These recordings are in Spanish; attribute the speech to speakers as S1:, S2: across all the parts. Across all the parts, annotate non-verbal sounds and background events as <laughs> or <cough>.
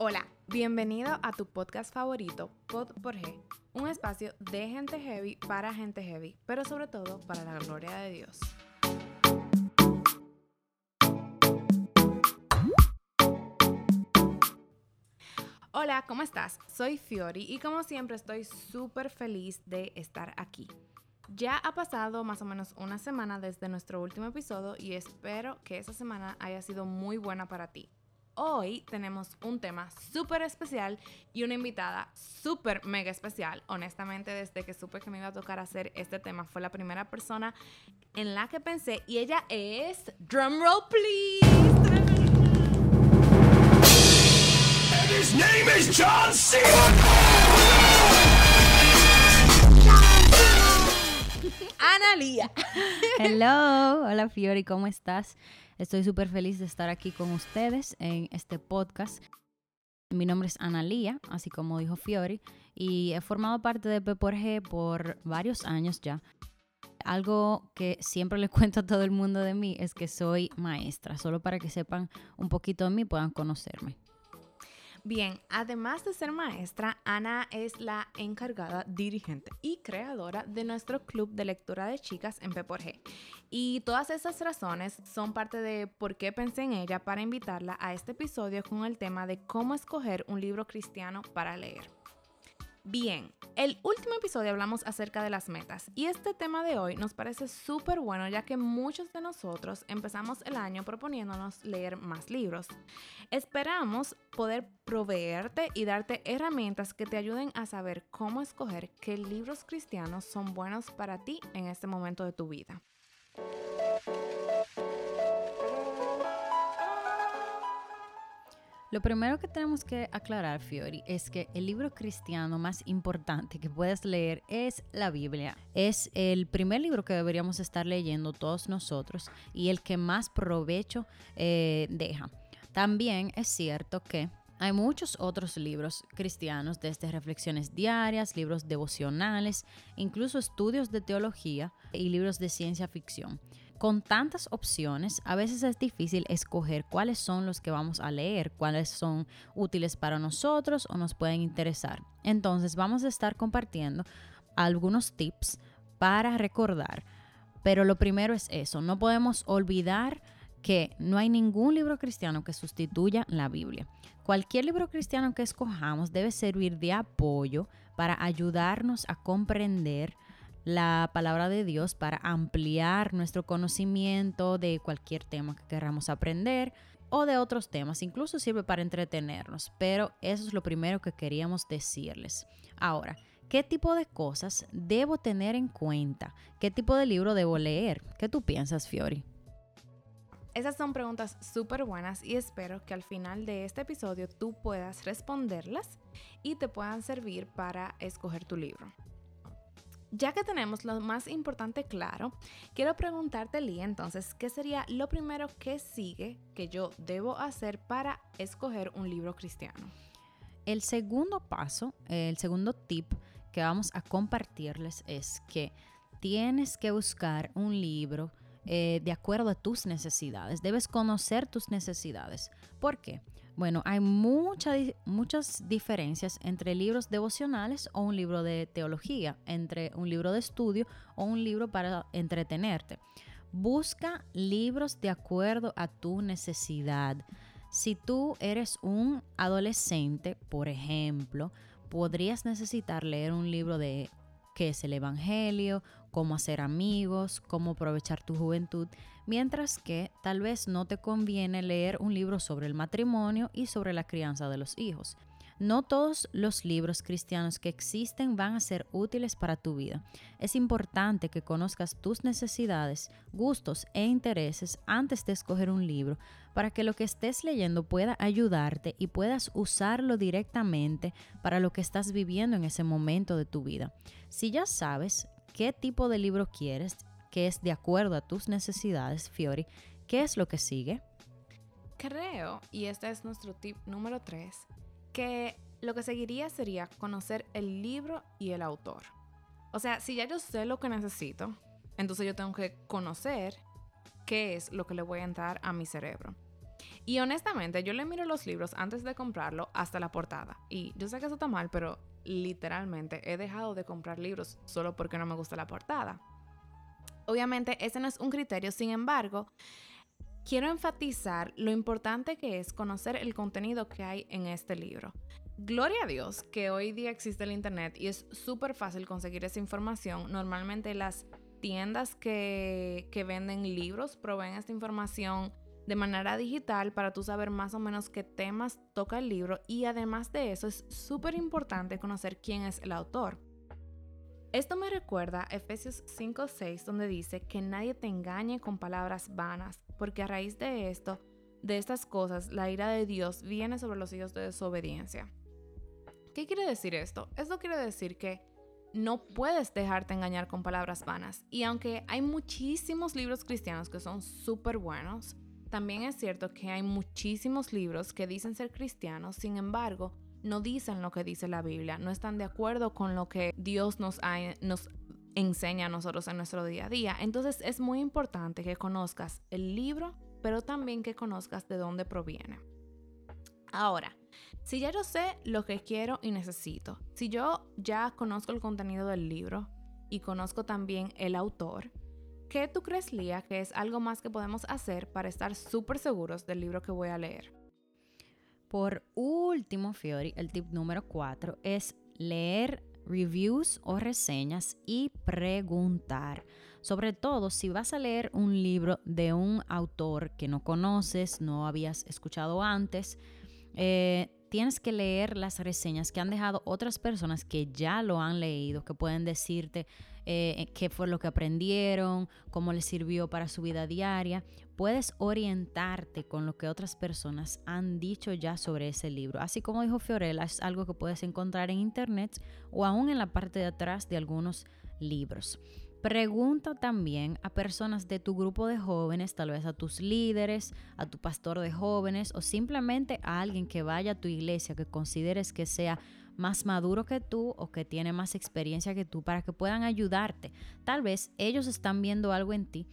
S1: Hola, bienvenido a tu podcast favorito, Pod por G, un espacio de gente heavy para gente heavy, pero sobre todo para la gloria de Dios. Hola, ¿cómo estás? Soy Fiori y como siempre estoy súper feliz de estar aquí. Ya ha pasado más o menos una semana desde nuestro último episodio y espero que esa semana haya sido muy buena para ti. Hoy tenemos un tema súper especial y una invitada súper mega especial. Honestamente, desde que supe que me iba a tocar hacer este tema, fue la primera persona en la que pensé y ella es... Drumroll, please.
S2: His name is John C.
S1: Analia.
S3: Hello, hola Fiori, ¿cómo estás? Estoy súper feliz de estar aquí con ustedes en este podcast. Mi nombre es Analia, así como dijo Fiori, y he formado parte de P por G por varios años ya. Algo que siempre <laughs> le cuento a todo el mundo de mí es que soy maestra, solo para que sepan un poquito de mí puedan conocerme.
S1: Bien, además de ser maestra, Ana es la encargada, dirigente y creadora de nuestro club de lectura de chicas en P G. Y todas esas razones son parte de por qué pensé en ella para invitarla a este episodio con el tema de cómo escoger un libro cristiano para leer. Bien, el último episodio hablamos acerca de las metas y este tema de hoy nos parece súper bueno ya que muchos de nosotros empezamos el año proponiéndonos leer más libros. Esperamos poder proveerte y darte herramientas que te ayuden a saber cómo escoger qué libros cristianos son buenos para ti en este momento de tu vida.
S3: Lo primero que tenemos que aclarar, Fiori, es que el libro cristiano más importante que puedes leer es la Biblia. Es el primer libro que deberíamos estar leyendo todos nosotros y el que más provecho eh, deja. También es cierto que hay muchos otros libros cristianos, desde reflexiones diarias, libros devocionales, incluso estudios de teología y libros de ciencia ficción con tantas opciones, a veces es difícil escoger cuáles son los que vamos a leer, cuáles son útiles para nosotros o nos pueden interesar. Entonces vamos a estar compartiendo algunos tips para recordar. Pero lo primero es eso, no podemos olvidar que no hay ningún libro cristiano que sustituya la Biblia. Cualquier libro cristiano que escojamos debe servir de apoyo para ayudarnos a comprender la palabra de Dios para ampliar nuestro conocimiento de cualquier tema que queramos aprender o de otros temas. Incluso sirve para entretenernos, pero eso es lo primero que queríamos decirles. Ahora, ¿qué tipo de cosas debo tener en cuenta? ¿Qué tipo de libro debo leer? ¿Qué tú piensas, Fiori?
S1: Esas son preguntas súper buenas y espero que al final de este episodio tú puedas responderlas y te puedan servir para escoger tu libro. Ya que tenemos lo más importante claro, quiero preguntarte, Lee, entonces, ¿qué sería lo primero que sigue que yo debo hacer para escoger un libro cristiano?
S3: El segundo paso, el segundo tip que vamos a compartirles es que tienes que buscar un libro eh, de acuerdo a tus necesidades. Debes conocer tus necesidades. ¿Por qué? Bueno, hay muchas diferencias entre libros devocionales o un libro de teología, entre un libro de estudio o un libro para entretenerte. Busca libros de acuerdo a tu necesidad. Si tú eres un adolescente, por ejemplo, podrías necesitar leer un libro de qué es el Evangelio, cómo hacer amigos, cómo aprovechar tu juventud, mientras que tal vez no te conviene leer un libro sobre el matrimonio y sobre la crianza de los hijos. No todos los libros cristianos que existen van a ser útiles para tu vida. Es importante que conozcas tus necesidades, gustos e intereses antes de escoger un libro para que lo que estés leyendo pueda ayudarte y puedas usarlo directamente para lo que estás viviendo en ese momento de tu vida. Si ya sabes qué tipo de libro quieres, que es de acuerdo a tus necesidades, Fiori, ¿qué es lo que sigue?
S1: Creo, y este es nuestro tip número 3, que lo que seguiría sería conocer el libro y el autor. O sea, si ya yo sé lo que necesito, entonces yo tengo que conocer qué es lo que le voy a entrar a mi cerebro. Y honestamente, yo le miro los libros antes de comprarlo hasta la portada. Y yo sé que eso está mal, pero literalmente he dejado de comprar libros solo porque no me gusta la portada. Obviamente, ese no es un criterio, sin embargo, quiero enfatizar lo importante que es conocer el contenido que hay en este libro. Gloria a Dios que hoy día existe el Internet y es súper fácil conseguir esa información. Normalmente las tiendas que, que venden libros proveen esta información de manera digital para tú saber más o menos qué temas toca el libro y además de eso es súper importante conocer quién es el autor. Esto me recuerda a Efesios 5:6 donde dice que nadie te engañe con palabras vanas, porque a raíz de esto, de estas cosas, la ira de Dios viene sobre los hijos de desobediencia. ¿Qué quiere decir esto? Esto quiere decir que no puedes dejarte engañar con palabras vanas. Y aunque hay muchísimos libros cristianos que son súper buenos, también es cierto que hay muchísimos libros que dicen ser cristianos, sin embargo, no dicen lo que dice la Biblia, no están de acuerdo con lo que Dios nos, nos enseña a nosotros en nuestro día a día. Entonces es muy importante que conozcas el libro, pero también que conozcas de dónde proviene. Ahora, si ya yo sé lo que quiero y necesito, si yo ya conozco el contenido del libro y conozco también el autor, ¿Qué tú crees, Lía, que es algo más que podemos hacer para estar súper seguros del libro que voy a leer?
S3: Por último, Fiori, el tip número 4 es leer reviews o reseñas y preguntar. Sobre todo si vas a leer un libro de un autor que no conoces, no habías escuchado antes, eh, tienes que leer las reseñas que han dejado otras personas que ya lo han leído, que pueden decirte eh, qué fue lo que aprendieron, cómo les sirvió para su vida diaria. Puedes orientarte con lo que otras personas han dicho ya sobre ese libro. Así como dijo Fiorella, es algo que puedes encontrar en internet o aún en la parte de atrás de algunos libros. Pregunta también a personas de tu grupo de jóvenes, tal vez a tus líderes, a tu pastor de jóvenes o simplemente a alguien que vaya a tu iglesia que consideres que sea más maduro que tú o que tiene más experiencia que tú para que puedan ayudarte. Tal vez ellos están viendo algo en ti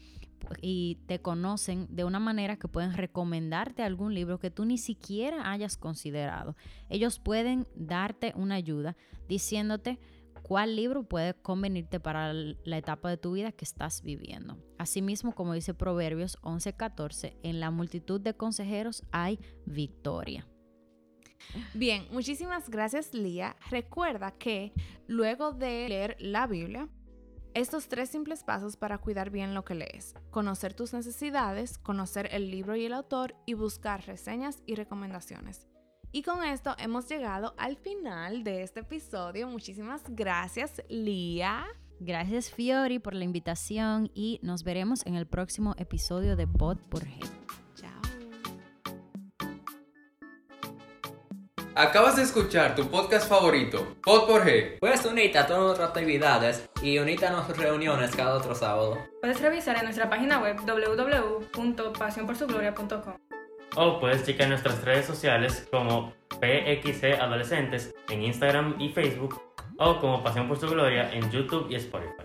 S3: y te conocen de una manera que pueden recomendarte algún libro que tú ni siquiera hayas considerado. Ellos pueden darte una ayuda diciéndote, cuál libro puede convenirte para la etapa de tu vida que estás viviendo. Asimismo, como dice Proverbios 11:14, en la multitud de consejeros hay victoria.
S1: Bien, muchísimas gracias Lía. Recuerda que luego de leer la Biblia, estos tres simples pasos para cuidar bien lo que lees. Conocer tus necesidades, conocer el libro y el autor y buscar reseñas y recomendaciones. Y con esto hemos llegado al final de este episodio. Muchísimas gracias, Lía.
S3: Gracias, Fiori, por la invitación y nos veremos en el próximo episodio de Pod por G.
S1: Chao.
S4: Acabas de escuchar tu podcast favorito, Pod por G.
S5: Puedes unirte a todas nuestras actividades y unirte a nuestras reuniones cada otro sábado.
S6: Puedes revisar en nuestra página web www.pasionporsugloria.com.
S7: O puedes checar nuestras redes sociales como PXC Adolescentes en Instagram y Facebook o como Pasión por su Gloria en YouTube y Spotify.